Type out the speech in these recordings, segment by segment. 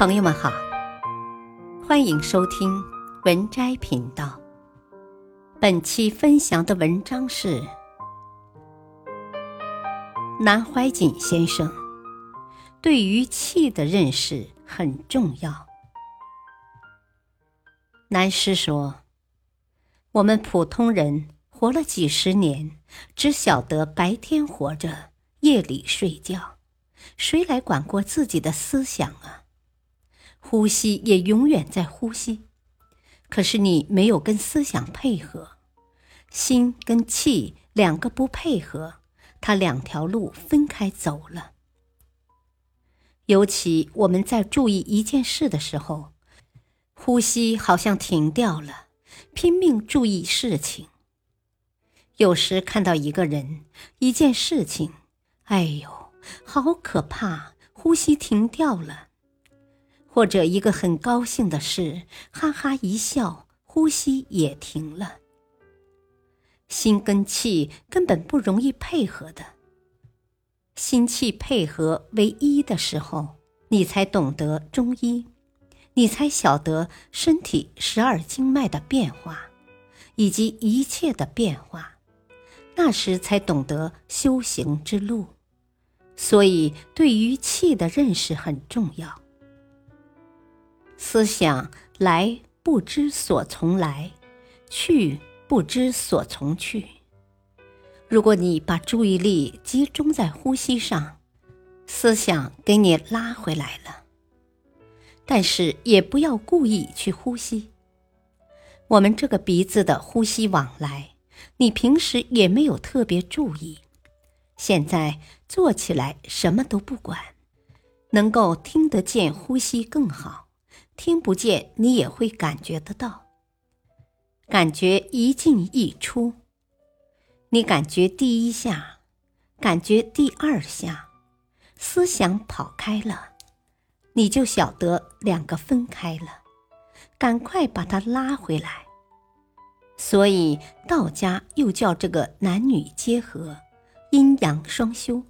朋友们好，欢迎收听文摘频道。本期分享的文章是南怀瑾先生对于气的认识很重要。南师说，我们普通人活了几十年，只晓得白天活着，夜里睡觉，谁来管过自己的思想啊？呼吸也永远在呼吸，可是你没有跟思想配合，心跟气两个不配合，它两条路分开走了。尤其我们在注意一件事的时候，呼吸好像停掉了，拼命注意事情。有时看到一个人、一件事情，哎呦，好可怕！呼吸停掉了。或者一个很高兴的事，哈哈一笑，呼吸也停了。心跟气根本不容易配合的，心气配合为一的时候，你才懂得中医，你才晓得身体十二经脉的变化，以及一切的变化，那时才懂得修行之路。所以，对于气的认识很重要。思想来不知所从来，去不知所从去。如果你把注意力集中在呼吸上，思想给你拉回来了。但是也不要故意去呼吸。我们这个鼻子的呼吸往来，你平时也没有特别注意，现在做起来什么都不管，能够听得见呼吸更好。听不见，你也会感觉得到。感觉一进一出，你感觉第一下，感觉第二下，思想跑开了，你就晓得两个分开了，赶快把它拉回来。所以道家又叫这个男女结合，阴阳双修，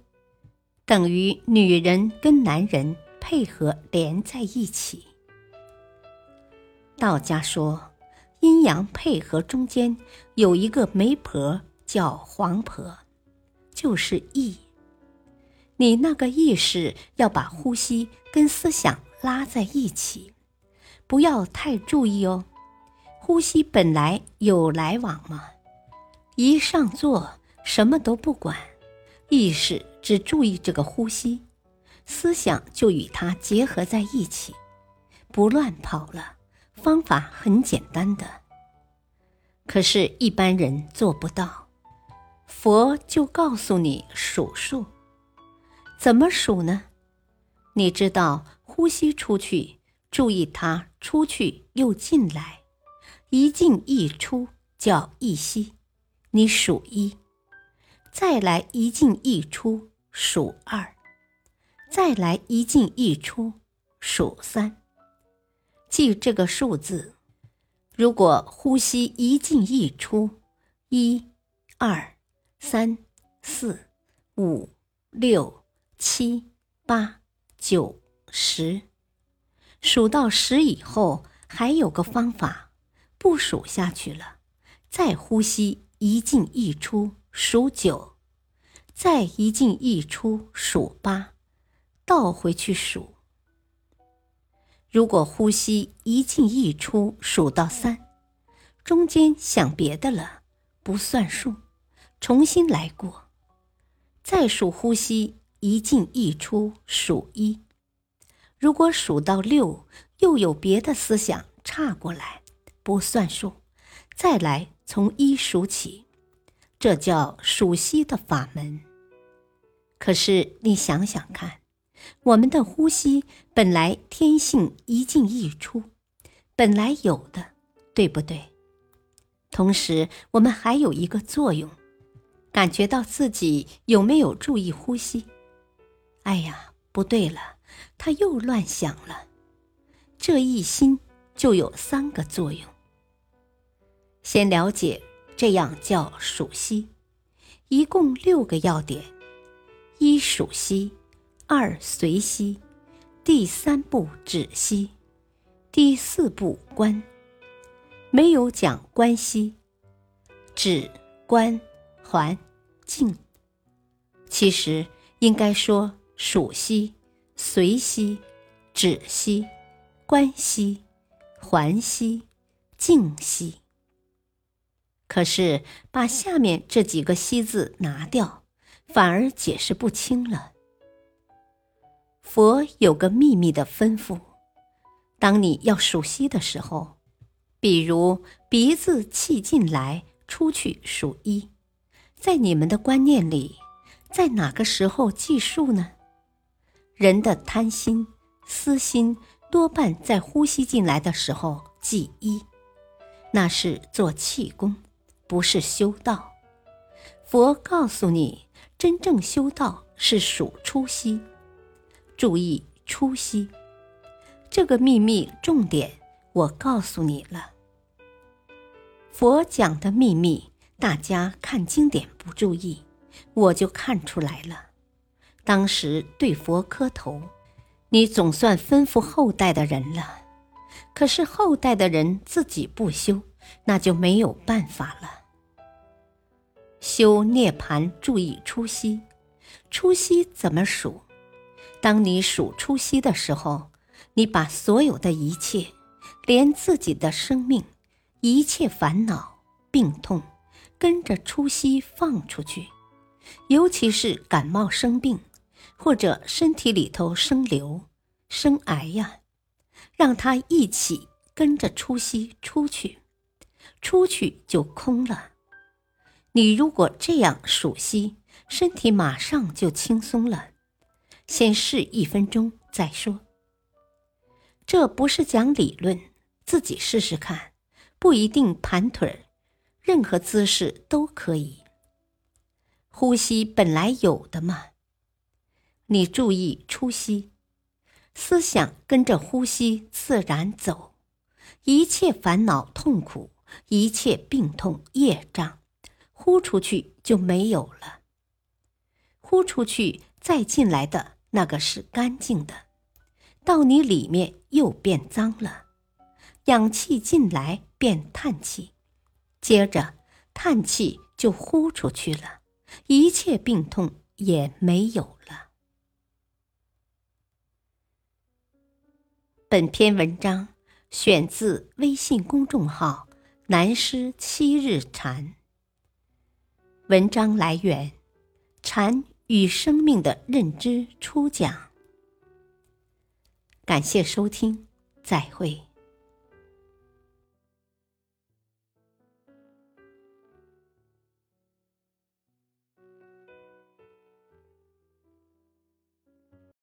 等于女人跟男人配合连在一起。道家说，阴阳配合中间有一个媒婆叫黄婆，就是意。你那个意识要把呼吸跟思想拉在一起，不要太注意哦。呼吸本来有来往嘛，一上座什么都不管，意识只注意这个呼吸，思想就与它结合在一起，不乱跑了。方法很简单的，可是，一般人做不到。佛就告诉你数数，怎么数呢？你知道，呼吸出去，注意它出去又进来，一进一出叫一吸，你数一；再来一进一出数二；再来一进一出数三。记这个数字，如果呼吸一进一出，一、二、三、四、五、六、七、八、九、十，数到十以后，还有个方法，不数下去了，再呼吸一进一出数九，再一进一出数八，倒回去数。如果呼吸一进一出数到三，中间想别的了，不算数，重新来过，再数呼吸一进一出数一。如果数到六又有别的思想岔过来，不算数，再来从一数起，这叫数息的法门。可是你想想看。我们的呼吸本来天性一进一出，本来有的，对不对？同时，我们还有一个作用，感觉到自己有没有注意呼吸？哎呀，不对了，他又乱想了。这一心就有三个作用。先了解，这样叫数息，一共六个要点：一数息。二随息，第三步止息，第四步观，没有讲关息，止、观、还、静。其实应该说数息、随息、止息、观息、还息、静息。可是把下面这几个“息”字拿掉，反而解释不清了。佛有个秘密的吩咐：当你要数息的时候，比如鼻子气进来、出去数一，在你们的观念里，在哪个时候计数呢？人的贪心、私心多半在呼吸进来的时候计一，那是做气功，不是修道。佛告诉你，真正修道是数出息。注意出息，这个秘密重点我告诉你了。佛讲的秘密，大家看经典不注意，我就看出来了。当时对佛磕头，你总算吩咐后代的人了。可是后代的人自己不修，那就没有办法了。修涅盘，注意出息，出息怎么数？当你数出息的时候，你把所有的一切，连自己的生命、一切烦恼、病痛，跟着出息放出去。尤其是感冒生病，或者身体里头生瘤、生癌呀，让它一起跟着出息出去，出去就空了。你如果这样数息，身体马上就轻松了。先试一分钟再说。这不是讲理论，自己试试看，不一定盘腿儿，任何姿势都可以。呼吸本来有的嘛，你注意出息，思想跟着呼吸自然走，一切烦恼痛苦，一切病痛业障，呼出去就没有了。呼出去再进来的。那个是干净的，到你里面又变脏了。氧气进来变叹气，接着叹气就呼出去了，一切病痛也没有了。本篇文章选自微信公众号“南师七日禅”。文章来源：禅。与生命的认知初讲，感谢收听，再会。